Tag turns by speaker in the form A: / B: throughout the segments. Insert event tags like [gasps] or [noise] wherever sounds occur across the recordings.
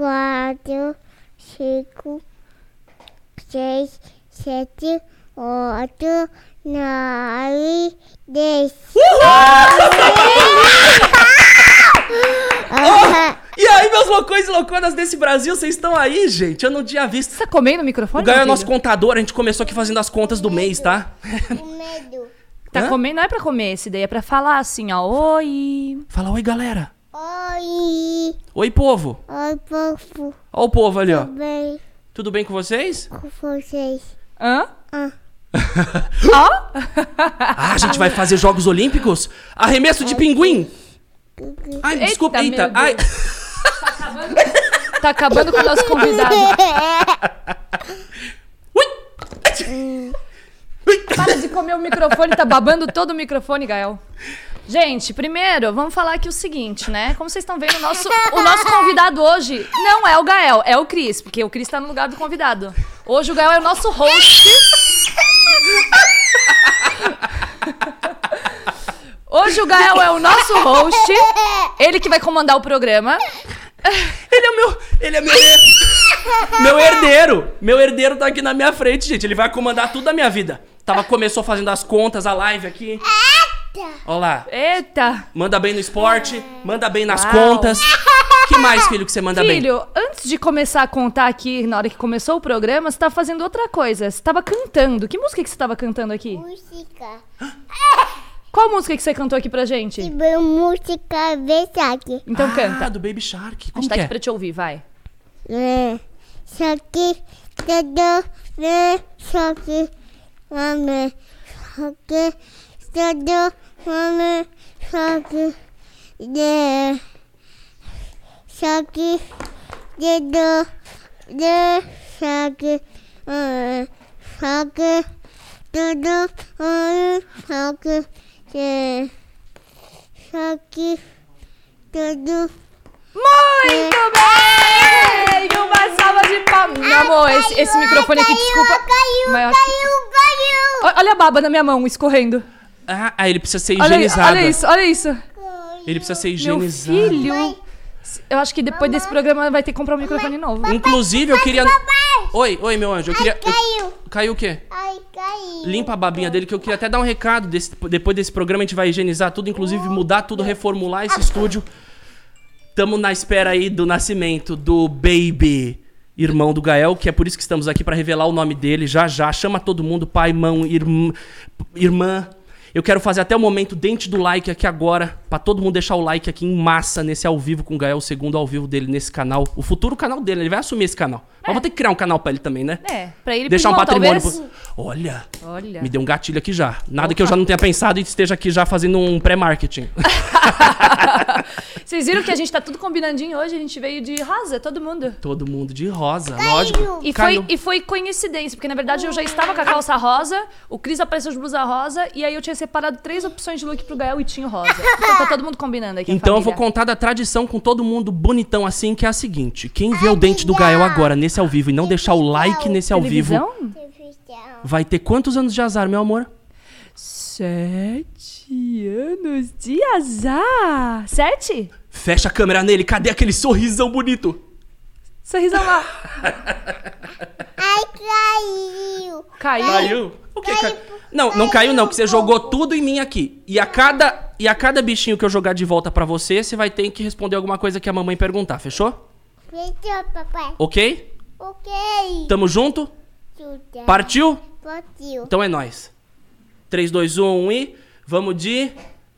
A: quatro, cinco, seis, sete, oito, nove, dez. [laughs]
B: E aí, meus loucões e louconas desse Brasil, vocês estão aí, gente? Eu não tinha visto.
C: Você tá comendo o microfone?
B: O Gael é nosso contador, a gente começou aqui fazendo as contas do mês, tá?
A: Com medo.
C: Tá
B: Hã?
C: comendo, não é pra comer esse daí, é pra falar assim, ó. Oi.
B: Fala oi, galera.
A: Oi,
B: Oi, povo.
A: oi, povo,
B: Ó o povo ali, ó.
A: bem
B: Tudo bem com vocês?
A: com vocês.
C: Hã?
A: Ah. [laughs]
C: Ó.
B: Ah, a gente vai fazer Jogos Olímpicos? Arremesso de pinguim? Ai,
C: Eita,
B: desculpa, eita.
C: Deus.
B: Ai.
C: Tá acabando com o nosso convidado. [laughs]
B: Ui. Ui.
C: Para de comer o microfone, tá babando todo o microfone, Gael. Gente, primeiro, vamos falar aqui o seguinte, né? Como vocês estão vendo, o nosso, o nosso convidado hoje não é o Gael, é o Cris, porque o Cris tá no lugar do convidado. Hoje o Gael é o nosso host. Hoje o Gael é o nosso host. Ele que vai comandar o programa.
B: Ele é meu. Ele é meu. meu herdeiro. Meu herdeiro tá aqui na minha frente, gente. Ele vai comandar tudo da minha vida. Tava, começou fazendo as contas, a live aqui. Olha lá.
C: Eita!
B: Manda bem no esporte, manda bem nas
C: Uau.
B: contas. que mais, filho, que você manda bem?
C: Filho, antes de começar a contar aqui, na hora que começou o programa, você tava fazendo outra coisa. Você tava cantando. Que música que você tava cantando aqui?
A: Música.
C: Qual música que você cantou aqui pra gente?
A: Música versátil.
C: Então
B: Ah,
C: canta.
B: do Baby Shark.
C: A
B: Como
C: gente tá
B: que
C: aqui
B: é?
C: pra te ouvir, vai.
A: É. Só que, tudo, né? Né? Só que, tudo, né? Só que, mame. Só que, tudo, mame. Só que, né? Só que, tudo.
C: Muito bem! Uma salva de palmas. Meu amor, esse, esse microfone aqui, desculpa.
A: Caiu, caiu, caiu.
C: Ó, Olha a baba na minha mão escorrendo.
B: Ah, ah, ele precisa ser
C: Olha,
B: higienizado.
C: olha isso, olha isso.
B: Ele precisa ser
C: Meu
B: higienizado.
C: filho. Eu acho que depois desse programa vai ter que comprar um microfone novo.
B: Inclusive, eu queria. Oi, oi, meu anjo. Eu queria.
A: Caiu.
B: Caiu o quê?
A: Ai, caiu.
B: Limpa a babinha dele, que eu queria até dar um recado. desse- depois desse programa, a gente vai higienizar tudo, inclusive mudar tudo, reformular esse estúdio. Tamo na espera aí do nascimento do Baby, irmão do Gael, que é por isso que estamos aqui pra revelar o nome dele já já. Chama todo mundo, pai, mão, irmã. irmã. Eu quero fazer até o momento dente do like aqui agora, pra todo mundo deixar o like aqui em massa nesse ao vivo com o Gael, o segundo ao vivo dele nesse canal. O futuro canal dele, ele vai assumir esse canal. Mas vou ter que criar um canal pra ele também, né?
C: É, pra ele
B: Deixar um patrimônio.
C: talvez.
B: pro- Olha,
C: Olha.
B: me deu um gatilho aqui já. Nada que eu já não tenha pensado e esteja aqui já fazendo um pré-marketing. [laughs]
C: Vocês viram que a gente tá tudo combinandinho hoje? A gente veio de rosa, todo mundo.
B: Todo mundo de rosa, lógico.
C: E
B: Caiu.
C: foi, e foi coincidência, porque na verdade eu já estava com a calça rosa, o Cris apareceu de blusa rosa, e aí eu tinha separado três opções de look pro Gael e tinha o rosa. Então tá todo mundo combinando aqui. a
B: Então eu vou contar da tradição com todo mundo bonitão assim, que é a seguinte: quem vê o dente do Gael agora nesse ao vivo e não deixar o like nesse ao vivo,
C: Televisão?
B: Vai ter quantos anos de azar, meu amor?
C: Sete anos de azar. Sete?
B: Fecha a câmera nele, cadê aquele sorrisão bonito?
C: Sorrisão lá. [laughs]
A: Ai, caiu.
C: Caiu?
B: Caiu? O que caiu? Não, não caiu não, que você jogou tudo em mim aqui. E a cada e a cada bichinho que eu jogar de volta pra você, você vai ter que responder alguma coisa que a mamãe perguntar, fechou?
A: Fechou, papai.
B: OK?
A: Ok.
B: Tamo junto?
A: Tudo.
B: Partiu?
A: Partiu.
B: Então é nóis. 3, 2, 1 e vamos de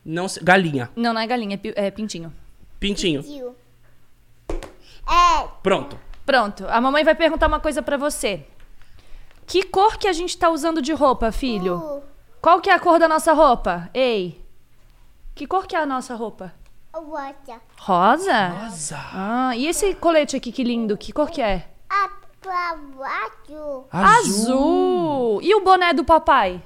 B: não sei- galinha,
C: Não, não é galinha, é pi- é pintinho.
B: pintinho.
A: É.
B: Pronto.
C: Pronto, a mamãe vai perguntar uma coisa pra você. Que cor que a gente tá usando de roupa, filho?
A: O.
C: Qual que é a cor da nossa roupa? Ei. Que cor que é a nossa roupa?
A: O rosa.
C: Rosa?
B: Rosa.
C: Ah, e esse colete aqui que lindo, que cor que é?
A: A azul.
C: Azul. E o boné do papai?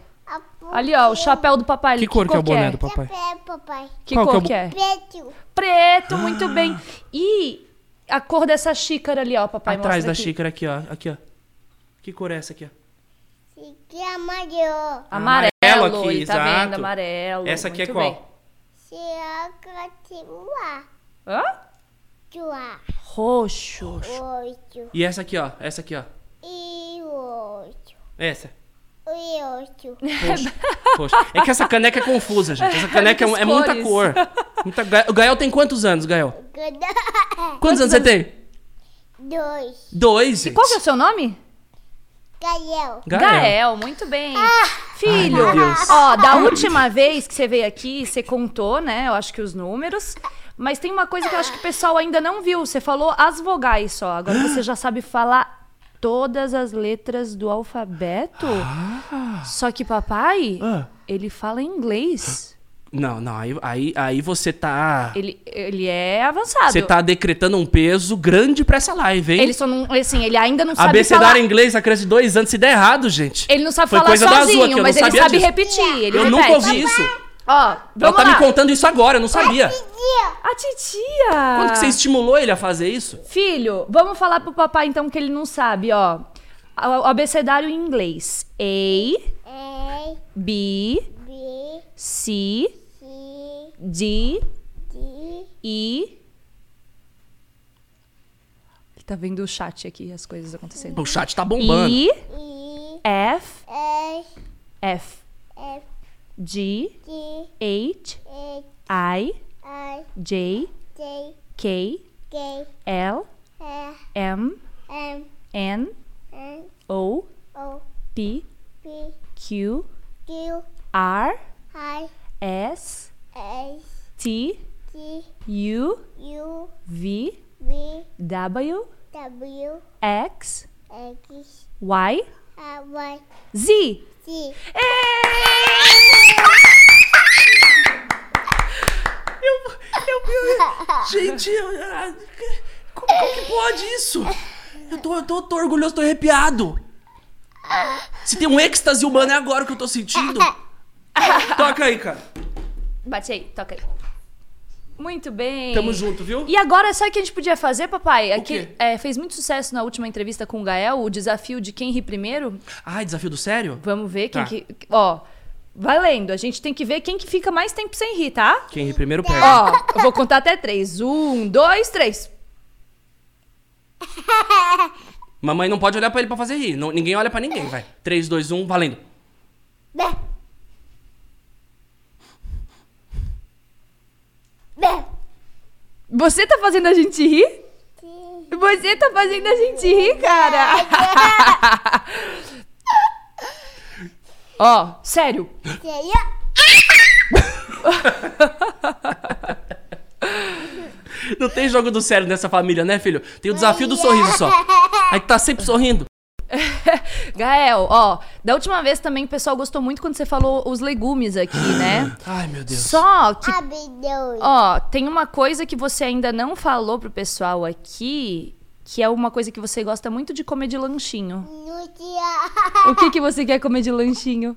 C: Ali, ó, o chapéu do papai. ali,
B: Que cor que é o boné do papai?
A: Chapéu, papai.
C: Que
B: Qual que é
C: cor que é?
A: Preto.
C: Preto, muito bem. E a cor dessa xícara ali, ó, papai
B: Atrás da
C: aqui.
B: xícara aqui, ó. Aqui, ó. Que cor é essa aqui, ó?
A: Fique amarelo.
C: Amarelo,
B: Amarelo aqui,
C: ele tá
B: exato.
C: vendo, amarelo.
B: Essa aqui é
C: muito
B: qual?
C: bem.
A: Se a continua.
C: Hã?
A: Chua.
C: Roxo.
A: Oito.
B: E essa aqui, ó. Essa aqui, ó.
A: E oito.
B: Essa.
A: E oito.
B: Roxa. [laughs] Roxa. É que essa caneca é confusa, gente. Essa caneca é, é muita cor. Muita... O Gael tem quantos anos, Gael?
A: Gada- [laughs]
B: Quantos anos você tem?
A: Dois.
B: Dois, gente.
C: Qual que é o seu nome?
A: Gael.
C: Gael, muito bem. Filho,
B: Ai,
C: ó, da última vez que você veio aqui, você contou, né? Eu acho que os números. Mas tem uma coisa que eu acho que o pessoal ainda não viu. Você falou as vogais só. Agora você já sabe falar todas as letras do alfabeto. Só que papai,
B: Ah.
C: ele fala inglês.
B: Não, não. Aí, aí, aí você tá...
C: Ele, ele é avançado.
B: Você tá decretando um peso grande pra essa live, hein?
C: Ele só não, assim, ele ainda não sabe
B: Abecedário
C: falar.
B: inglês, a criança de dois anos, se der errado, gente.
C: Ele não sabe
B: Foi
C: falar
B: coisa da Azul
C: sozinho,
B: aqui,
C: mas ele sabe
B: disso.
C: repetir. Ele
B: Eu
C: repete.
B: nunca ouvi isso.
C: Ó,
B: Ela
C: vamos
B: tá
C: lá.
B: me contando isso agora, eu não sabia.
C: A titia.
B: Quando que você estimulou ele a fazer isso?
C: Filho, vamos falar pro papai então que ele não sabe, ó. O abecedário em inglês. A,
A: A.
C: B,
A: B.
C: C,
A: C.
C: D,
A: D.
C: E. Ele tá vendo o chat aqui, as coisas acontecendo.
B: O chat tá bombando.
C: E,
A: E.
C: F,
A: S.
C: F,
A: F.
C: G,
A: G.
C: H,
A: H.
C: I,
A: I.
C: J,
A: J.
C: K,
A: K.
C: L,
A: L.
C: M,
A: M.
C: N,
A: N.
C: O,
A: O.
C: P,
A: P.
C: Q,
A: Q.
C: R,
A: I.
C: S,
A: S.
C: T,
A: T.
C: U,
A: U.
C: V,
A: V.
C: W,
A: W.
C: X,
A: X.
C: Y,
A: R. Y.
C: Z.
A: Z. [laughs]
B: Gente, eu- ah, como, como que pode isso? Eu tô, eu tô, tô orgulhoso, tô arrepiado. Se tem um êxtase humano é agora que eu tô sentindo. [laughs] Toca aí, cara.
C: Bate aí, toca aí. Muito bem.
B: Tamo junto, viu?
C: E agora, sabe o que a gente podia fazer, papai? Aqui,
B: quê?
C: é, fez muito sucesso na última entrevista com o Gael, o desafio de quem ri primeiro.
B: Ai, desafio do sério?
C: Vamos ver quem
B: Tá.
C: que. Ó, valendo. A gente tem que ver quem que fica mais tempo sem rir, tá?
B: Quem ri primeiro perde.
C: Ó, eu vou contar até três. Um, dois, três.
B: Mamãe não pode olhar pra ele pra fazer rir. Não- ninguém olha pra ninguém, vai. 3, 2, 1, valendo.
C: Você tá fazendo a gente rir?
A: Sim.
C: Você tá fazendo a gente rir, cara. Ó, sério.
A: Seria.
B: Não tem jogo do sério nessa família, né, filho? Tem o desafio do sorriso só. Aí tá sempre sorrindo.
C: Gael, ó, da última vez também o pessoal gostou muito quando você falou os legumes aqui, [gasps] né?
B: Ai, meu Deus.
C: Só que,
A: Abre dois.
C: ó, tem uma coisa que você ainda não falou pro pessoal aqui, que é uma coisa que você gosta muito de comer de lanchinho. O que que você quer comer de lanchinho?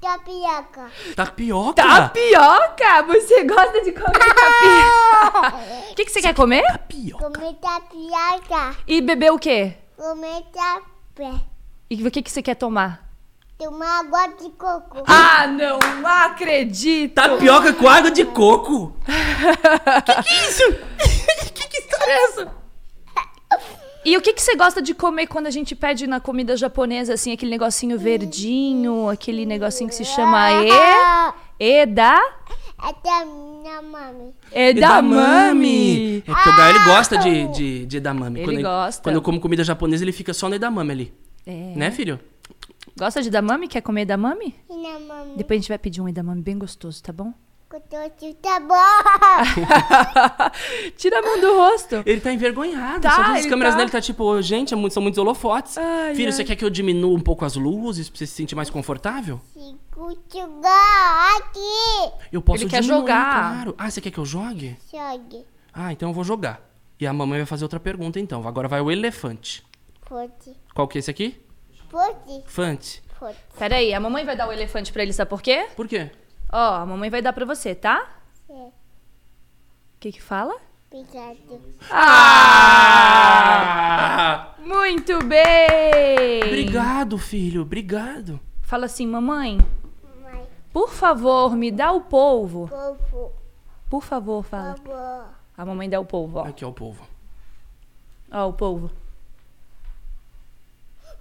A: Tapioca.
B: Tapioca?
C: Tapioca! Você gosta de comer [laughs] tapioca? [laughs] O que que você quer comer?
B: Tapioca.
A: Comer tapioca.
C: E beber o quê?
A: Comer tapé.
C: E o que que você quer tomar?
A: Tomar água de coco.
C: Ah, não acredito!
B: Tapioca com água de coco? [laughs] [laughs]
C: Que que história é essa? E o que, que você gosta de comer quando a gente pede na comida japonesa, assim, aquele negocinho verdinho, aquele negocinho que se chama e... Eda?
A: Até minha mãe.
C: Edamame!
B: É porque o Gael ele gosta de, de, de edamame.
C: Ele
B: quando
C: gosta.
B: Quando eu como comida japonesa, ele fica só no edamame ali.
C: É.
B: Né, filho?
C: Gosta de edamame? Quer comer edamame?
A: E na mãe.
C: Depois a gente vai pedir um edamame bem gostoso, tá bom?
A: Tá bom. [laughs] [laughs]
C: Tira a mão do rosto.
B: Ele tá envergonhado.
C: Tá,
B: só que as câmeras
C: tá.
B: dele tá tipo, gente, é muito- são muitos holofotes.
C: Ai,
B: filho,
C: ai.
B: você quer que eu diminua um pouco as luzes pra você se sentir mais confortável?
A: Fico jogar aqui.
B: Eu posso
C: Ele quer
B: diminuir,
C: jogar.
B: claro. Ah, você quer que eu jogue?
A: Jogue.
B: Ah, então eu vou jogar. E a mamãe vai fazer outra pergunta, então. Agora vai o elefante.
A: Fote.
B: Qual que é esse aqui?
A: Fote.
B: Fante.
A: Fote.
C: Pera aí, a mamãe vai dar o elefante pra ele, sabe por quê?
B: Por quê?
C: Ó, a mamãe vai dar pra você, tá?
A: É.
C: O que que fala?
A: Obrigado.
B: Ah!
C: Muito bem!
B: Obrigado, filho. Obrigado.
C: Fala assim, mamãe,
A: Mãe.
C: por favor, me dá o polvo.
A: Povo.
C: Por favor, fala.
A: Povo.
C: A mamãe dá o polvo, ó.
B: Aqui é o povo.
C: Ó, o polvo.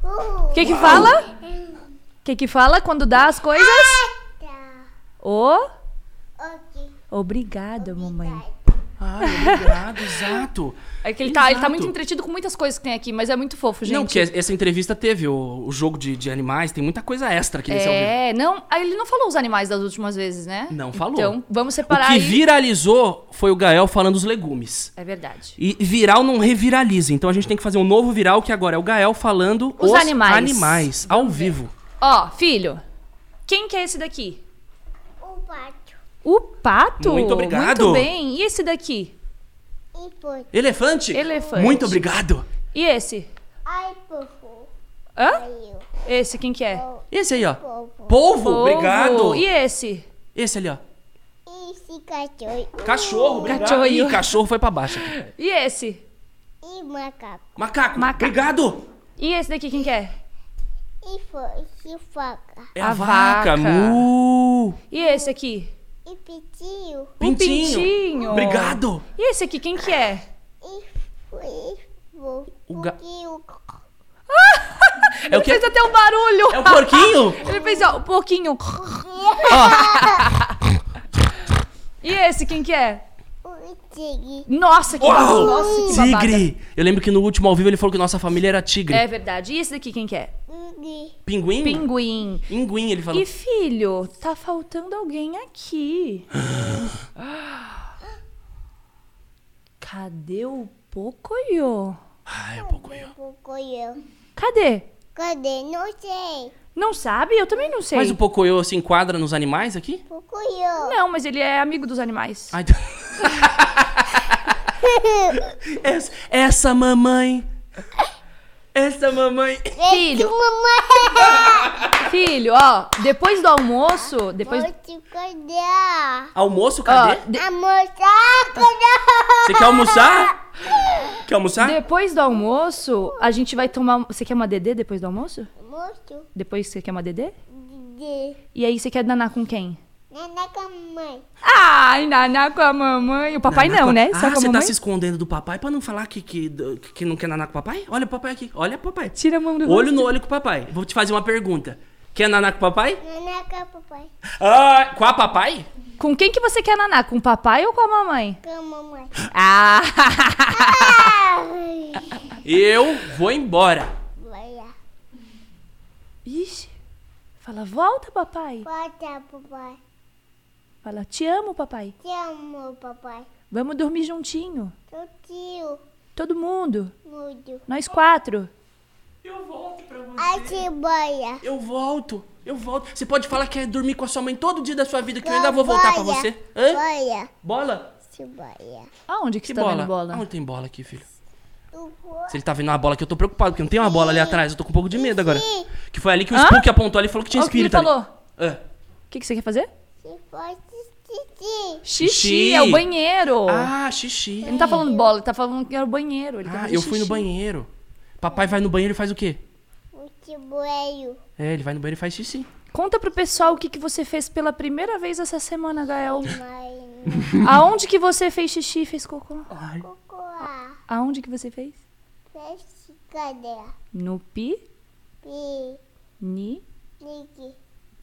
A: Uh,
C: O que que fala? O que que fala quando dá as coisas?
A: tá.
C: Ô,
A: Ok.
C: obrigada, mamãe.
B: Ai, obrigado, [laughs] exato.
C: É que ele tá, ele tá
B: Exato.
C: muito entretido com muitas coisas que tem aqui, mas é muito fofo, gente.
B: Não, porque essa entrevista teve o, o jogo de, de animais, tem muita coisa extra aqui nesse ao vivo.
C: É, não, ele não falou os animais das últimas vezes, né?
B: Não falou.
C: Então, vamos
B: O
C: separar
B: que
C: aí.
B: viralizou foi o Gael falando os legumes.
C: É verdade.
B: E viral não reviraliza, então a gente tem que fazer um novo viral que agora é o Gael falando
C: Os
B: os,
C: animais.
B: animais ao vivo.
C: Ó, filho, quem que é esse daqui?
A: O pato.
B: Muito obrigado.
C: Muito bem. E esse daqui?
A: E foi.
B: Elefante?
C: Elefante.
B: Muito obrigado.
C: E esse?
A: Ai, povo.
C: Hã? Esse, quem que é?
B: Esse aí, ó.
A: povo.
B: Polvo,
C: Polvo.
B: obrigado.
C: E esse?
B: Esse ali, ó.
A: Esse cachorro.
B: Cachorro, obrigado.
C: Cachorro.
B: Ih, cachorro foi pra baixo aqui.
C: E esse?
A: E macaco.
B: Macaco,
C: Macaco.
B: obrigado.
C: E esse daqui, quem que é?
A: E foi. E.
B: É a,
C: A
B: vaca.
C: vaca.
B: Mu.
C: E esse aqui?
A: E pitinho.
B: Pintinho.
C: pintinho.
B: Obrigado.
C: E esse aqui, quem que é?
A: E foi.
B: O ga-. É o
C: Ele
B: quê?
C: fez até um barulho.
B: É o porquinho? [laughs]
C: Ele fez, ó, um pouquinho. [laughs] E esse, quem que é?
A: O tigre.
C: Nossa, que
B: Uau!
C: Nossa, que babada.
B: Tigre. Eu lembro que no último ao vivo ele falou que nossa família era tigre.
C: É verdade. E esse daqui, quem que é?
A: Tigre.
B: Pinguim?
C: Pinguim.
B: Pinguim, ele falou.
C: E filho, tá faltando alguém aqui. [gasps] Cadê o Pocoyo?
B: Ai, é um pouco eu.
A: Pocoyo.
C: Cadê?
A: Cadê? Não sei.
C: Não sabe? Eu também não sei.
B: Mas o Pocoyo se enquadra nos animais aqui?
A: Pocoyo.
C: Não, mas ele é amigo dos animais.
B: Ai, [laughs] [laughs] essa, essa mamãe. Essa mamãe.
C: Filho,
A: Mamãe.
C: filho, ó, depois do almoço, depois...
A: Pode cadê?
B: Almoço,
C: Ó,
B: cadê?
C: de-
A: Amor, tá? Cadê?
B: Você quer almoçar? Quer almoçar?
C: depois do almoço, a gente vai tomar... Você quer uma dedê depois do almoço?
A: Moço.
C: Depois você quer uma dedê?
A: De.
C: E aí você quer danar com quem?
A: Naná com a mãe.
C: Ai, naná com a mamãe. O papai
B: Naná
C: não,
B: com-
C: né?
B: Ah,
C: Só com a
B: você
C: mamãe.
B: tá se escondendo do papai pra não falar que, que, que não quer naná com o papai? Olha o papai aqui. Olha o papai.
C: Tira a mão do
B: Olho
C: rosto.
B: no olho com o papai. Vou te fazer uma pergunta. Quer naná com o papai?
A: Naná com a papai.
B: Ah, com a papai?
C: Com quem que você quer naná? Com o papai ou com a mamãe?
A: Com a mamãe.
C: Ah!
A: Ai. [laughs]
B: Eu vou embora.
A: Vai lá.
C: Ixi. Fala, volta, papai.
A: Volta, papai.
C: Fala, te amo, papai.
A: Te amo, papai.
C: Vamos dormir juntinho.
A: Tio.
C: Todo mundo.
A: Mudo.
C: Nós quatro.
B: Eu volto pra você.
A: A cebola.
B: Eu volto. Eu volto. Você pode falar que quer dormir com a sua mãe todo dia da sua vida, que eu ainda vou voltar pra você. Hã?
A: Boia.
B: Bola?
A: Cebola.
C: Aonde que,
B: Que
C: você tá
B: bola?
C: vendo bola?
B: Onde tem bola aqui, filho? Se ele tá vendo uma bola aqui, eu tô preocupado, porque não tem uma bola ali atrás. Eu tô com um pouco de medo agora. Que foi ali que o
C: Hã?
B: Spook apontou ali e falou que tinha
C: Ó, o que ele
B: espírito ali.
C: falou? O que, que você quer fazer?
A: Se fosse xixi.
C: Xixi, é o banheiro.
B: Ah, xixi.
C: Ele não tá falando bola, ele tá falando que era o banheiro. Ele quer
B: Ah, eu fui no
C: xixi.
B: banheiro. Papai vai no banheiro e faz o quê?
A: O ceboleiro.
B: É, ele vai no banheiro e faz xixi.
C: Conta pro pessoal o que, que você fez pela primeira vez essa semana, Gael. [laughs] Aonde que você fez xixi e fez cocô?
B: Ai.
A: Cocoa.
C: Aonde que você fez?
A: Feche cadê?
C: No pi,
A: Pi.
C: ni,
A: Niki.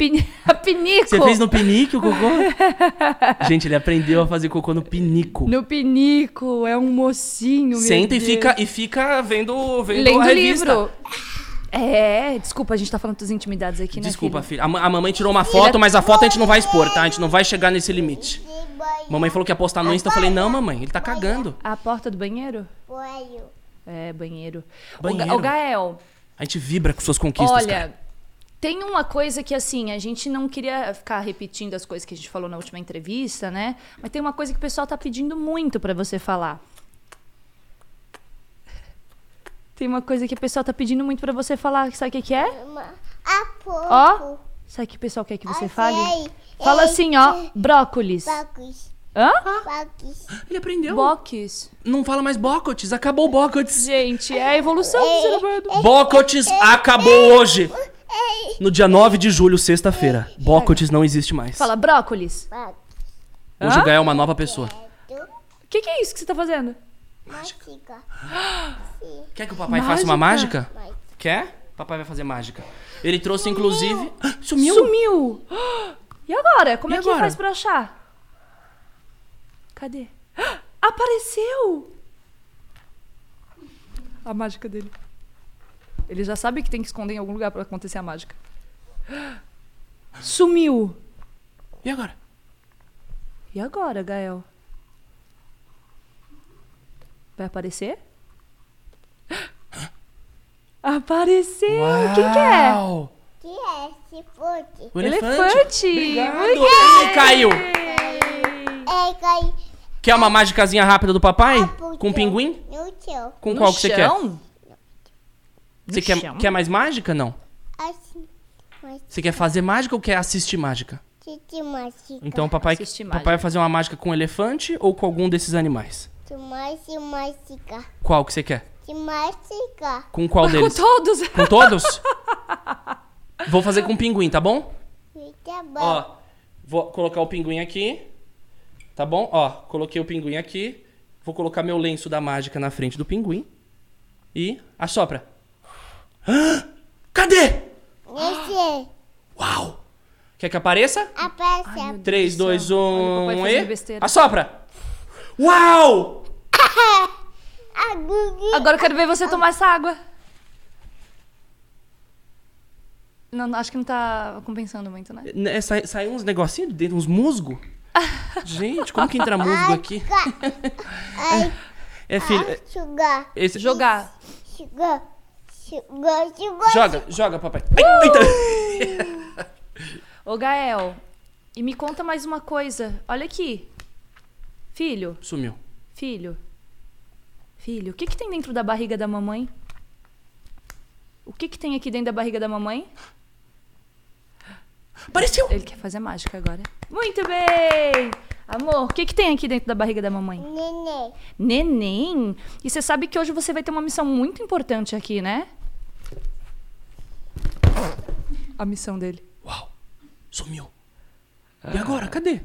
C: Pin... [laughs] pinico.
B: Você fez no pinico o cocô? [laughs] Gente, ele aprendeu a fazer cocô no pinico.
C: No pinico, é um mocinho,
B: Senta e fica, e fica vendo, vendo
C: Lendo
B: a
C: o
B: revista.
C: livro. É, desculpa, a gente tá falando das intimidades aqui, né,
B: Desculpa,
C: filho?
B: filha. A, a mamãe tirou uma foto, mas a foto a gente não vai expor, tá? A gente não vai chegar nesse limite. Mamãe falou que ia postar no Insta. Eu falei, não, mamãe, ele tá cagando.
C: A porta do banheiro?
A: Boio.
C: É, banheiro. O,
B: Banheiro.
C: Ga- o Gael,
B: A gente vibra com suas conquistas,
C: olha,
B: cara.
C: Tem uma coisa que, assim, a gente não queria ficar repetindo as coisas que a gente falou na última entrevista, né? Mas tem uma coisa que o pessoal tá pedindo muito pra você falar. Tem uma coisa que o pessoal tá pedindo muito pra você falar. Sabe o que, que é?
A: A pouco.
C: Ó, sabe o que o pessoal quer que você fale?
A: sei.
C: Fala assim, ó, brócolis.
A: Bacos.
C: Hã?
A: Bacos.
B: Ele aprendeu.
C: Boques.
B: Não fala mais bocotes, acabou o bocotes.
C: Gente, é a evolução do ser humano.
B: Bocotes acabou hoje. No dia 9 de julho, sexta-feira. Bocotes não existe mais.
C: Fala brócolis.
B: Hoje
C: Hã?
B: o Gael é uma nova pessoa.
A: Tu.
C: que, que é isso que você tá fazendo?
A: Mágica. [gasps]
B: Quer que o papai faça uma
C: Mágica?
B: Quer? Papai vai fazer mágica. Ele trouxe, inclusive. Ah, [gasps] Sumiu!
C: Sumiu! [gasps] E agora? Como
B: E
C: é que
B: agora?
C: faz pra achar? Cadê? Apareceu! A mágica dele. Ele já sabe que tem que esconder em algum lugar pra acontecer a mágica. Sumiu!
B: E agora?
C: E agora, Gael? Vai aparecer? [gasps] Apareceu! O que, que é?
A: Que é esse fote?
B: O
C: Elefante!
B: Obrigado.
C: Muito
B: Ih, caiu!
A: É, cai
B: Quer uma mágicazinha rápida do papai?
A: pro
B: Com
A: chão.
B: pinguim?
A: No chão.
B: Com
C: No
B: qual que você quer?
C: chão?
B: Você quer,
C: chão?
B: quer mais mágica? Não.
A: Assim. Mas
B: Você quer fazer mágica ou quer assistir mágica?
A: de mágica.
B: Então papai,
C: Assistir
B: papai
C: mágica.
B: vai fazer uma mágica com um elefante ou com algum desses animais?
A: De mágica.
B: Qual que você quer?
A: De mágica.
B: Com qual
C: Com
B: deles?
C: todos!
B: Com todos? Vou fazer com o pinguim, tá bom?
A: Fica bom.
B: Ó, vou colocar o pinguim aqui. Tá bom? Ó, coloquei o pinguim aqui. Vou colocar meu lenço da mágica na frente do pinguim. E assopra. Hã? Cadê?
A: Esse
B: Uau! Quer que apareça?
A: aparece.
B: 3, 2,
C: Olha o papai
B: 1
C: fazendo
B: e. Assopra! Uau! [laughs]
A: A Gugu.
C: Agora eu quero ver você tomar essa água. Não, não, acho que não tá compensando muito, né?
B: Né, Sai, sai uns negocinhos de dentro, uns musgo. [laughs] Gente, como que entra musgo aqui?
A: Ai, [laughs]
B: É, filho. é-
A: sugar.
B: Esse...
C: Jogar.
A: Sugar. Sugar. Sugar.
B: Joga, joga, papai. Ai, eita.
C: Ô, Gael, e me conta mais uma coisa. Olha aqui. Filho,
B: Sumiu.
C: filho. Filho, o que que tem dentro da barriga da mamãe? O que que tem aqui dentro da barriga da mamãe?
B: Apareceu!
C: Ele quer fazer mágica agora. Muito bem! Amor, o que que tem aqui dentro da barriga da mamãe?
A: Nenê.
C: Neném! E você sabe que hoje você vai ter uma missão muito importante aqui, né? A missão dele.
B: Uau! Sumiu. E agora? Cadê?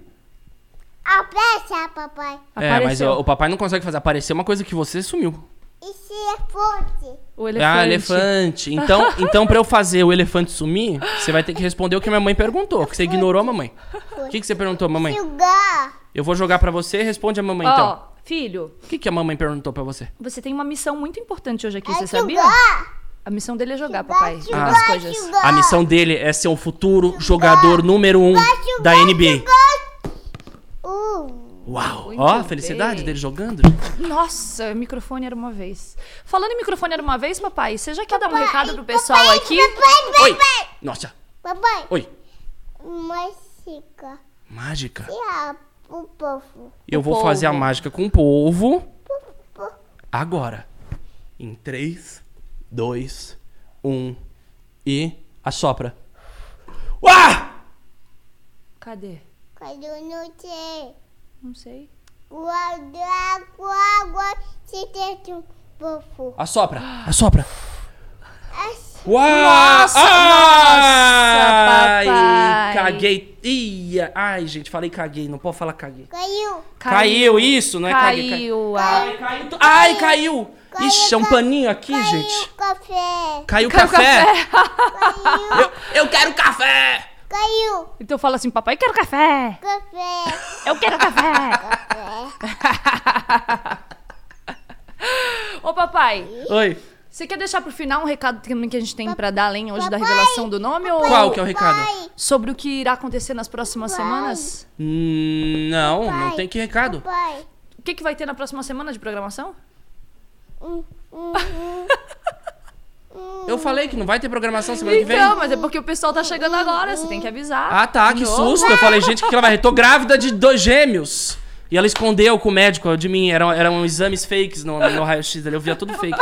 A: Abraça, papai.
B: É, mas
C: Apareceu.
B: o, o papai não consegue fazer aparecer uma coisa que você sumiu.
A: Esse é forte.
C: O elefante.
B: Ah, elefante. Então, [laughs] então pra eu fazer o elefante sumir, você vai ter que responder o que a minha mãe perguntou, que você ignorou a mamãe. O que, que você perguntou, mamãe?
A: Sugar.
B: Eu vou jogar pra você, responde a mamãe
C: Ó,
B: então.
C: filho,
B: O que, que a mamãe perguntou pra você?
C: você tem uma missão muito importante hoje aqui,
A: É
C: você sabia?
A: sugar.
C: A missão dele é jogar, papai. Jogar as coisas.
B: A missão dele é ser o futuro jogador número um da NBA.
A: Uh.
B: Uau!
C: Muito
B: Ó, a felicidade
C: bem.
B: dele jogando.
C: Nossa, o microfone era uma vez. Falando em microfone era uma vez, papai, você já quer dar um recado pro pessoal aqui?
B: Oi! Nossa!
A: Papai.
B: Oi!
A: Mágica.
B: Mágica.
A: E a, o povo.
B: Eu
C: O
B: vou fazer a
C: polvo.
B: mágica com o povo. Agora. Em 3, 2, 1 e assopra. Uá!
C: Cadê?
A: Quando não tem
C: Não sei.
A: guarda água, água, se tem um povo.
B: Assopra! Assopra! Uau!
C: Nossa,
B: Ai,
C: papai.
B: Caguei. Ia. Ai, gente, falei caguei. Não pode falar caguei.
A: Caiu.
B: Caiu, isso, não é caguei.
C: Caiu. a-
B: Ai, caiu. Ai, caiu. Ixi, é um paninho aqui,
A: Caiu
B: gente.
A: café.
B: Caiu,
C: Caiu
B: café.
A: Caiu.
B: Eu, eu quero café.
A: Caiu.
C: Então fala assim, papai, quero café.
A: Café.
C: Eu quero café.
A: Café.
C: Ô, papai,
B: Oi.
C: você quer deixar pro final um recado também que a gente tem pra dar além hoje da
A: Papai,
C: revelação do nome? Ou
B: Qual que é o recado?
C: Sobre o que irá acontecer nas próximas semanas?
B: Hum, não, não tem que recado.
C: O que, que vai ter na próxima semana de programação?
A: Hum, hum, hum.
B: Eu falei que não vai ter programação semana que vem.
C: Então, mas é porque o pessoal tá chegando agora, você tem que avisar.
B: Ah, tá, que
C: novo.
B: susto. Eu falei, gente, o que ela vai? Tô grávida de dois gêmeos. E ela escondeu com o médico de mim. Eram, eram exames fakes no, no raio-x ali. Eu via tudo fake.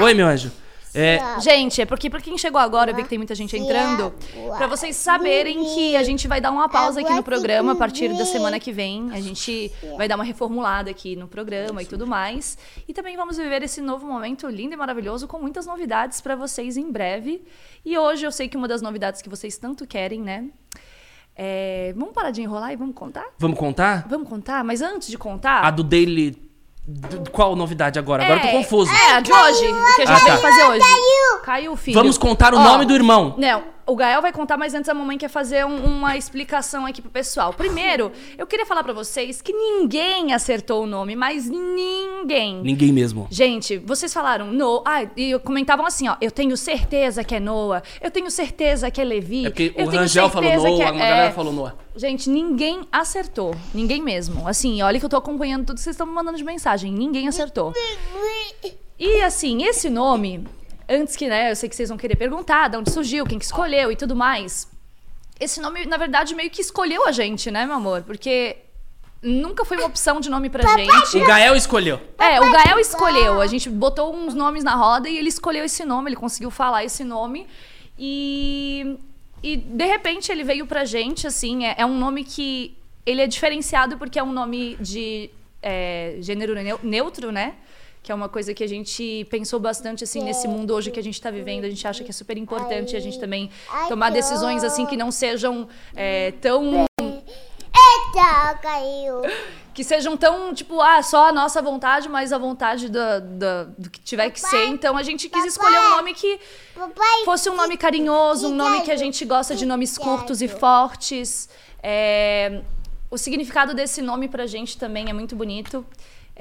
B: Oi, meu anjo. É,
C: Gente, é porque pra quem chegou agora, eu vi que tem muita gente entrando. Pra vocês saberem que a gente vai dar uma pausa aqui no programa a partir da semana que vem. A gente vai dar uma reformulada aqui no programa e tudo mais. E também vamos viver esse novo momento lindo e maravilhoso com muitas novidades pra vocês em breve. E hoje eu sei que uma das novidades que vocês tanto querem, né? É é, vamos parar de enrolar e vamos contar?
B: Vamos contar?
C: Vamos contar? Mas antes de contar.
B: A do Daily. D- Qual novidade agora? Agora eu tô
C: É,
B: confuso.
C: É, a de hoje. O que a gente
B: Ah,
C: vai
B: tá.
C: fazer hoje. Caiu. Caiu, filho.
B: Vamos contar o
C: Ó,
B: nome do irmão.
C: Não, o Gael vai contar, mas antes a mamãe quer fazer um- uma explicação aqui pro pessoal. Primeiro, eu queria falar pra vocês que ninguém acertou o nome, mas ninguém.
B: Ninguém mesmo.
C: Gente, vocês falaram no, ah, e comentavam assim, ó, eu tenho certeza que é Noah, eu tenho certeza que é Levi.
B: É porque
C: eu
B: o Rangel falou Noah,
C: é-
B: uma galera
C: é.
B: falou Noah.
C: Gente, ninguém acertou. Ninguém mesmo. Assim, olha que eu tô acompanhando tudo que vocês estão me mandando de mensagem. Ninguém acertou. E assim, esse nome, antes que, né, eu sei que vocês vão querer perguntar de onde surgiu, quem que escolheu e tudo mais. Esse nome, na verdade, meio que escolheu a gente, né, meu amor? Porque nunca foi uma opção de nome pra gente.
B: O Gael escolheu.
C: É, o Gael escolheu. A gente botou uns nomes na roda e ele escolheu esse nome, ele conseguiu falar esse nome. E, e de repente ele veio pra gente, assim, é, é um nome que ele é diferenciado porque é um nome de é, gênero neu- neutro, né? Que é uma coisa que a gente pensou bastante, assim, nesse mundo hoje que a gente tá vivendo. A gente acha que é super importante a gente também tomar decisões, assim, que não sejam é, tão
A: Eita, caiu.
C: que sejam tão, tipo, ah, só a nossa vontade, mas a vontade da- da- do que tiver que ser. Então a gente quis escolher um nome que
A: Papai.
C: fosse um nome carinhoso, um nome que a gente gosta de nomes curtos e fortes. É, O significado desse nome pra gente também é muito bonito.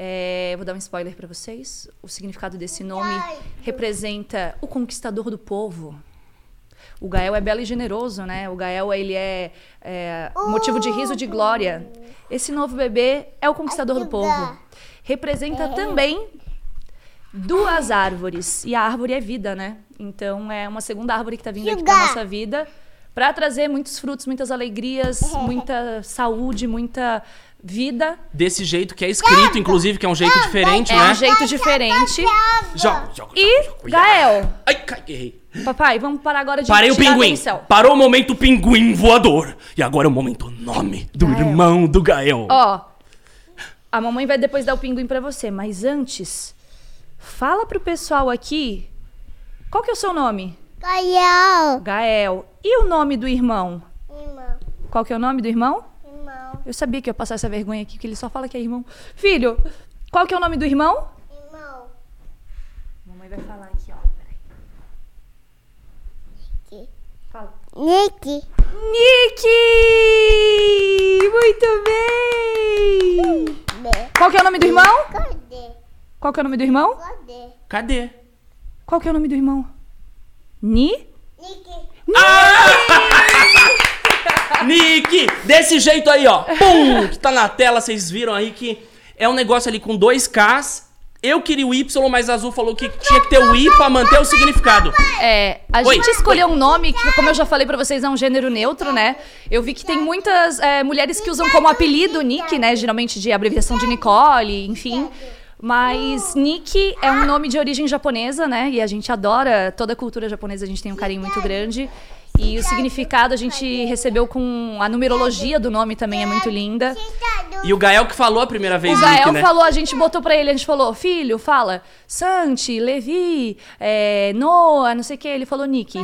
C: É, vou dar um spoiler pra vocês. O significado desse nome representa o conquistador do povo. O Gael é belo e generoso, né? O Gael, ele é, é motivo de riso de glória. Esse novo bebê é o conquistador do povo. Representa também duas árvores. E a árvore é vida, né? Então é uma segunda árvore que tá vindo aqui pra nossa vida para trazer muitos frutos, muitas alegrias, [laughs] muita saúde, muita vida.
B: Desse jeito que é escrito, inclusive, que é um jeito diferente,
C: É
B: né?
C: um jeito diferente.
B: Joga, joga,
C: E,
B: joga, joga.
C: Gael,
B: Ai, cai, errei.
C: papai, vamos parar agora de
B: Parei o
C: tirar
B: pinguim. Parou o momento pinguim voador. E agora é o momento nome do
C: Gael.
B: irmão do Gael.
C: Ó, a mamãe vai depois dar o pinguim pra você, mas antes, fala pro pessoal aqui, qual que é o seu nome?
A: Caiu.
C: Gael. E o nome do irmão?
A: Irmão,
C: Qual que é o nome do irmão?
A: Irmão,
C: Eu sabia que ia passar essa vergonha aqui, porque ele só fala que é irmão. Filho, qual que é o nome do irmão?
A: irmão.
C: Mamãe vai falar aqui, ó. Peraí.
A: Nick.
C: Fala.
A: Nick.
C: Nick! Muito bem!
A: Cadê?
C: Qual que é o nome do irmão?
A: Cadê?
C: Qual que é o nome do irmão?
A: Cadê?
B: Cadê?
C: Qual que é o nome do irmão? Ni?
A: Nick.
B: Nick! [laughs] Desse jeito aí, ó. Pum! Que tá na tela, vocês viram aí que é um negócio ali com dois Ks. Eu queria o Y, mas a Azul falou que tinha que ter o I pra manter o significado.
C: É, a
B: Oi.
C: gente escolheu um nome que, como eu já falei pra vocês, é um gênero neutro, né? Eu vi que tem muitas é, mulheres que usam como apelido Nick, né? Geralmente de abreviação de Nicole, enfim. Mas Nick é um nome de origem japonesa, né? E a gente adora toda a cultura japonesa, a gente tem um carinho muito grande. E o significado a gente recebeu com a numerologia do nome também é muito linda.
B: E o Gael que falou a primeira vez,
C: O Gael
B: Nick, né?
C: falou, a gente botou pra ele, a gente falou, filho, fala, Santi, Levi, é, Noah, não sei o que. Ele falou Nick.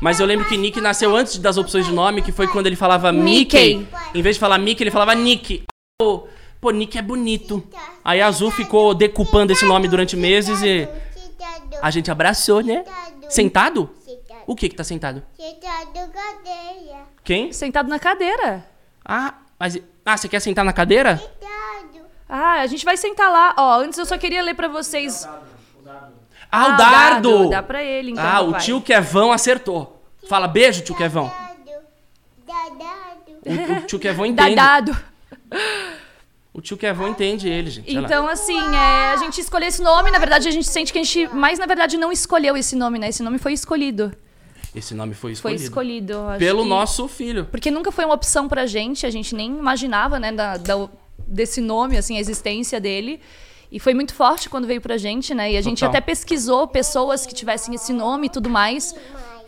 B: Mas eu lembro que Nick nasceu antes das opções de nome, que foi quando ele falava
C: Mickey.
B: Mickey. Em vez de falar Mickey, ele falava Nick. Pô, Nick é bonito. Aí a Azul ficou decupando esse nome durante meses e a gente abraçou, né? Sentado? O que que tá sentado?
A: Sentado, cadeia.
B: Quem?
C: Sentado na cadeira.
B: Ah, mas... Ah, você quer sentar na cadeira?
A: Sentado.
C: Ah, a gente vai sentar lá. Ó, antes eu só queria ler pra vocês.
B: Ah, o
C: o
B: dardo!
C: Dá pra ele, então.
B: ah, o
C: papai.
B: tio Kevão acertou. Fala beijo, tio Kevão.
A: Dado. Dadado.
B: O, o tio Kevão entende.
C: Dadado.
B: O tio Kevão entende ele, gente.
C: Então, assim, é, a gente escolheu esse nome. Na verdade, a gente sente que a gente, mais na verdade, não escolheu esse nome, né? Esse nome foi escolhido.
B: Esse nome foi
C: Foi
B: escolhido.
C: escolhido. acho
B: Pelo
C: que-
B: nosso filho.
C: Porque nunca foi uma opção pra gente, a gente nem imaginava, né, da, da- desse nome, assim, a existência dele. E foi muito forte quando veio pra gente, né? E a gente
B: Total.
C: até pesquisou pessoas que tivessem esse nome e tudo mais.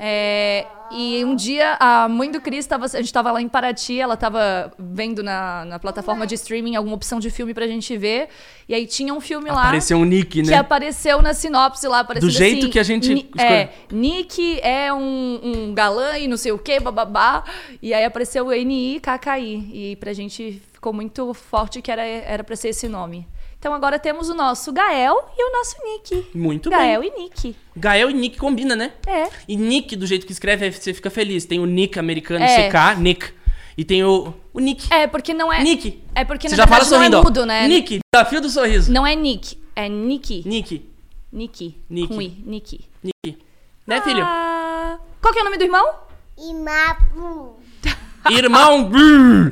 C: É, E um dia a mãe do Cris tava. A gente tava lá em Paraty, ela tava vendo na, na plataforma de streaming alguma opção de filme pra gente ver. E aí tinha um filme lá.
B: Apareceu um nick,
C: Que
B: né?
C: apareceu na sinopse lá,
B: Do jeito
C: assim,
B: que a gente
C: Ni-. É, Nick é um, um galã e não sei o que, bababá. E aí apareceu o N-I-K-K-I. E pra gente ficou muito forte que era, era pra ser esse nome. Então agora temos o nosso Gael e o nosso Nick.
B: Muito
C: Gael
B: bem.
C: e Nick.
B: Gael e Nick combina, né?
C: É.
B: E Nick, do jeito que escreve, aí você fica feliz. Tem o Nick americano,
C: É.
B: CK, Nick. E tem o, o Nick.
C: É, porque não é.
B: Nick.
C: É porque
B: Você
C: na
B: já fala
C: verdade não
B: sorrindo,
C: é
B: ó.
C: mudo, né?
B: Nick, desafio do sorriso.
C: Não é Nick, é Nick.
B: Nick.
C: Nick.
B: Nick.
C: Com I, Nick.
B: Nick. Né, filho?
C: Ah, qual que é o nome do irmão?
A: Imapu.
B: Irmão. brrr.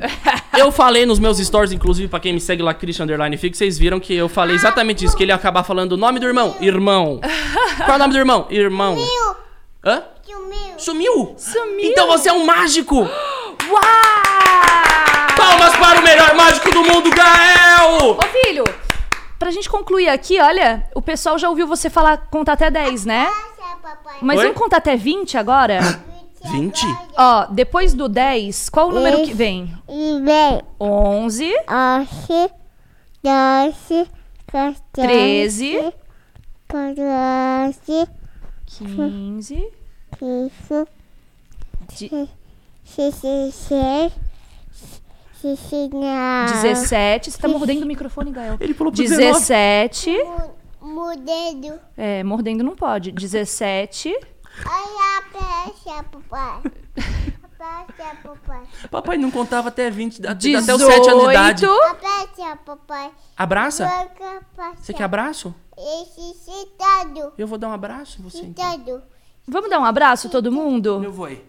B: eu falei nos meus stories, inclusive, pra quem me segue lá, Christian Underline Fix, vocês viram que eu falei exatamente isso, que ele ia acabar falando o nome do irmão. Irmão. Qual é o nome do irmão? Irmão.
A: Sumiu.
B: Hã?
A: Sumiu.
B: Sumiu?
C: Sumiu.
B: Então você é um mágico!
C: Uau!
B: Palmas para o melhor mágico do mundo, Gael!
C: Ô, filho, pra gente concluir aqui, olha, o pessoal já ouviu você falar contar até 10, né? Mas
B: Oi?
C: vamos contar até 20 agora?
B: 20?
C: Ó, depois do 10, qual o número que vem?
A: E vem.
C: 11,
A: Oxe. Doce.
C: 13,
A: Quatorze.
C: 15,
A: Isso.
C: de-
A: Dezesseis. Dezesseis.
C: 17. Você tá mordendo o microfone, Gael.
B: Ele pulou pro 19.
C: 17.
A: Mudendo.
C: É, mordendo não pode. 17.
A: Olha a peça, papai. Peça, papai.
B: Papai não contava até 20, até
C: 18.
B: os 7 anos de idade.
A: A peça, papai.
B: Abraça? Você quer abraço?
A: Esse citado.
B: Eu vou dar um abraço em você. então.
A: Citado.
C: Vamos dar um abraço, todo mundo?
B: Eu vou aí.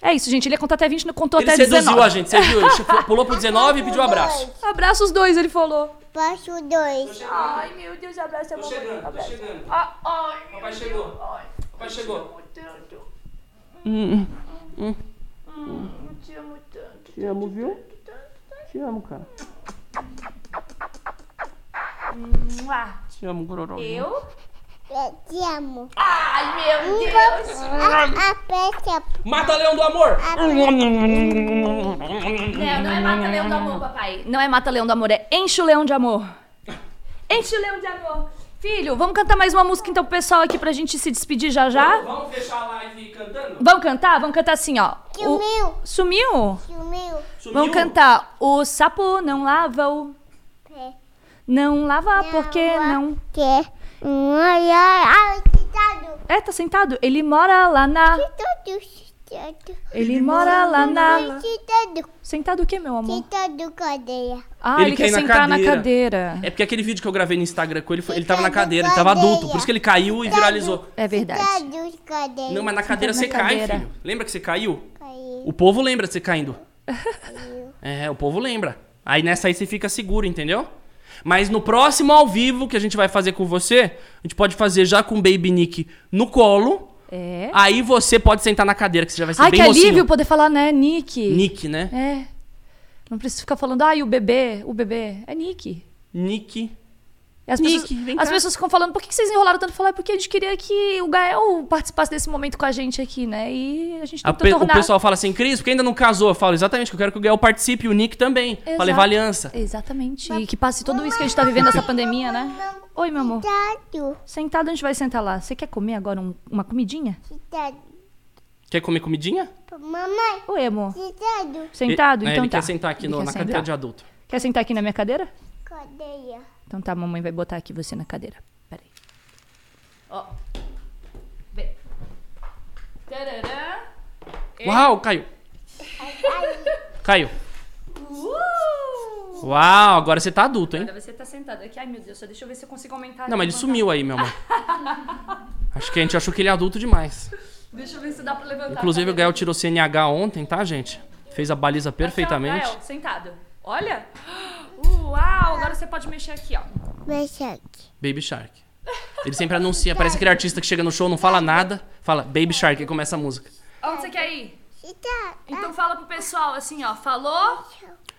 C: É isso, gente. Ele ia contar até 20, não contou
B: Ele
C: até
B: seduziu
C: 19.
B: a gente, você viu? Ele [laughs] pulou pro 19 e pediu um abraço.
C: Abraça os dois, ele falou.
A: Passo dois.
C: Ai, meu Deus, abraça a
B: Tô chegando, tô chegando.
C: Ah, ai, meu
B: Papai chegou. Papai chegou.
C: tanto.
B: Hum,
C: Eu te amo tanto.
B: te amo, viu? Te amo, cara.
C: Mua.
B: Te amo, Gororó.
C: Eu?
A: Eu te amo.
C: Ai, meu Deus.
A: A, a peça.
B: Mata Leão do Amor!
C: Não, não é mata leão do amor, papai. Não é mata leão do amor, é enche o leão de amor. Enche o leão de amor. Filho, vamos cantar mais uma música então pro pessoal aqui pra gente se despedir já já?
B: Vamos fechar a live cantando?
C: Vamos cantar? Vamos cantar assim, ó. O-
A: Sumiu.
C: Sumiu?
A: Sumiu.
B: Sumiu?
C: Vamos cantar. O sapo não lava o...
A: Pé.
C: Não lava porque não...
A: Que? Um olhar. Ah, citado.
C: É, tá sentado? Ele mora lá na... Ele mora lá na... Sentado o quê, meu amor?
A: Citado cadeia.
C: Ah,
B: Ele
C: ele,
B: quer
C: quer
B: ir na
C: sentar na
B: cadeira.
C: cadeira.
B: É porque aquele vídeo que eu gravei no Instagram com ele, foi- ele tava na cadeira, ele tava adulto, por isso que ele caiu e viralizou.
C: É verdade.
B: Não, mas na cadeira você cai,
C: cadeira.
B: filho. Lembra que você caiu?
A: Caiu.
B: O povo lembra de você caindo. É, o povo lembra. Aí nessa aí você fica seguro, entendeu? Mas no próximo ao vivo que a gente vai fazer com você, a gente pode fazer já com o Baby Nick no colo.
C: É.
B: Aí você pode sentar na cadeira, que você já vai ser
C: Ai,
B: bem
C: que
B: mocinho.
C: alívio poder falar, né, Nick?
B: Nick, né?
C: É. Não precisa ficar falando, ai, o bebê, o bebê. É Nick.
B: Nick.
C: As
B: Nick,
C: pessoas,
B: vem
C: as
B: cá.
C: pessoas ficam falando, por que vocês enrolaram tanto? Falar, porque a gente queria que o Gael participasse desse momento com a gente aqui, né? E a gente
B: A
C: tenta
B: pe-
C: tornar...
B: O pessoal fala assim, Cris, porque ainda não casou? Eu falo, exatamente, que eu quero que o Gael participe e o Nick também. Pra
C: Exato.
B: levar aliança.
C: Exatamente. E que passe tudo isso que a gente tá vivendo essa pandemia, né? Oi, meu amor.
A: Citado.
C: Sentado, a gente vai sentar lá. Você quer comer agora um- uma comidinha?
A: Citado.
B: Quer comer comidinha?
A: Mamãe.
C: Oi, amor.
A: Citado.
C: Sentado?
B: Ele- é,
C: então
B: ele
C: tá.
B: quer sentar aqui
C: Ele
B: no-
C: quer
B: na
C: sentar.
B: cadeira de adulto.
C: Quer sentar aqui na minha cadeira?
A: Cadeia.
C: Então tá, mamãe vai botar aqui você na cadeira. Peraí. Ó. Vem. Tarará.
B: Uau, caiu. Caiu.
C: Uh!
B: Uau, agora você tá adulto, hein?
C: Agora você tá sentado aqui. Ai, meu Deus, só deixa eu ver se eu consigo aumentar.
B: Não, mas ele sumiu aí, meu amor. [laughs] Acho que a gente achou que ele é adulto demais.
C: Deixa eu ver se dá pra levantar.
B: Inclusive, o? Gael tirou CNH ontem, tá, gente? Fez a baliza perfeitamente.
C: Gael, sentado. Olha. Uau, agora você pode mexer aqui, ó.
A: Mexe aqui.
B: Baby Shark. Ele sempre anuncia, parece aquele artista que chega no show, não fala nada, fala Baby Shark e começa a música.
C: Onde você quer ir? Então fala pro pessoal assim, ó. Falou?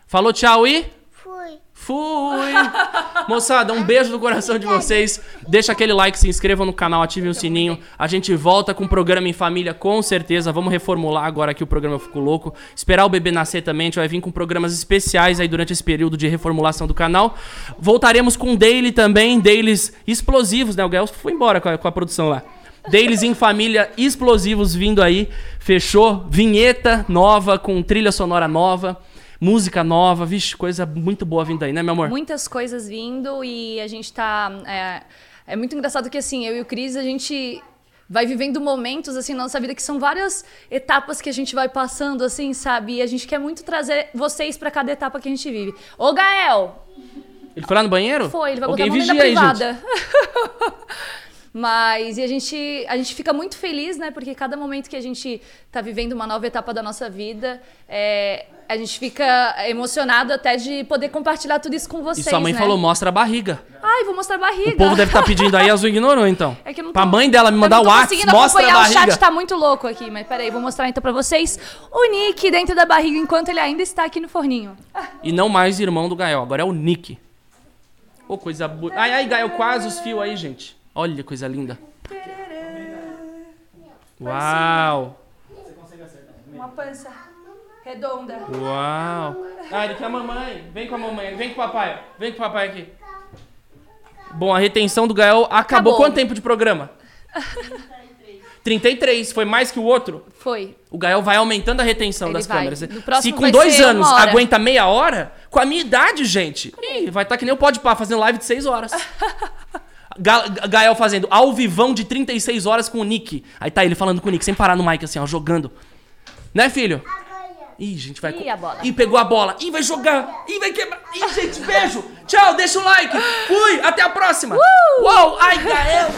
B: Falou tchau e.
A: Fui.
B: Fui! [laughs] Moçada, um beijo no coração de vocês. Deixa aquele like, se inscrevam no canal, ativem o sininho. A gente volta com o programa em família, com certeza. Vamos reformular agora que o programa ficou louco. Esperar o bebê nascer também. A gente vai vir com programas especiais aí durante esse período de reformulação do canal. Voltaremos com daily também, dailies explosivos, né? O Gael foi embora com a, com a produção lá. Dailies em família explosivos vindo aí. Fechou? Vinheta nova, com trilha sonora nova. Música nova, vixe, coisa muito boa vindo aí, né, meu amor?
C: Muitas coisas vindo e a gente tá. É, é muito engraçado que, assim, eu e o Cris, a gente vai vivendo momentos, assim, na nossa vida que são várias etapas que a gente vai passando, assim, sabe? E a gente quer muito trazer vocês pra cada etapa que a gente vive. Ô, Gael!
B: Ele foi lá no banheiro?
C: Foi, ele vai
B: Alguém
C: botar a mão na
B: vigia aí, gente.
C: privada. [laughs] Mas e a gente, a gente fica muito feliz, né? Porque cada momento que a gente tá vivendo uma nova etapa da nossa vida, é, a gente fica emocionado até de poder compartilhar tudo isso com
B: E
C: vocês.
B: sua mãe
C: né?
B: falou, mostra a barriga.
C: Ai, vou mostrar a barriga.
B: O povo deve estar pedindo aí, a Azul ignorou, então. [laughs]
C: É que eu não
B: Pra
C: tô-
B: mãe dela me mandar o WhatsApp, mostra a barriga.
C: O chat tá muito louco aqui, mas peraí, vou mostrar então pra vocês o Nick dentro da barriga enquanto ele ainda está aqui no forninho.
B: E não mais irmão do Gael, agora é o Nick. Ô, coisa bonita. Ai, ai, Gael, quase os fios aí, gente. Olha que coisa linda. Uau!
C: Uma pança redonda.
B: Uau! Ah, ele quer a mamãe. Vem com a mamãe. Vem com o papai. Vem com o papai aqui. Bom, a retenção do Gael acabou.
C: Acabou.
B: Quanto tempo de programa? 33. Foi mais que o outro?
C: Foi.
B: O Gael vai aumentando a retenção
C: Ele
B: das
C: vai.
B: câmeras. Se com dois anos aguenta meia hora, com a minha idade, gente, ih, vai estar que nem o Pode Pá, fazendo live de 6 horas. [laughs] Ga- Gael fazendo ao vivão de 36 horas com o Nick. Aí tá ele falando com o Nick, sem parar no mic assim, ó, jogando. Né, filho? Ih, gente, vai.
C: Ih, a bola.
B: Ih, pegou a bola. Ih, vai jogar. Ih, vai quebrar. Ih, gente, beijo. Tchau, deixa o like. Fui, até a próxima. Uou, ai, Gael.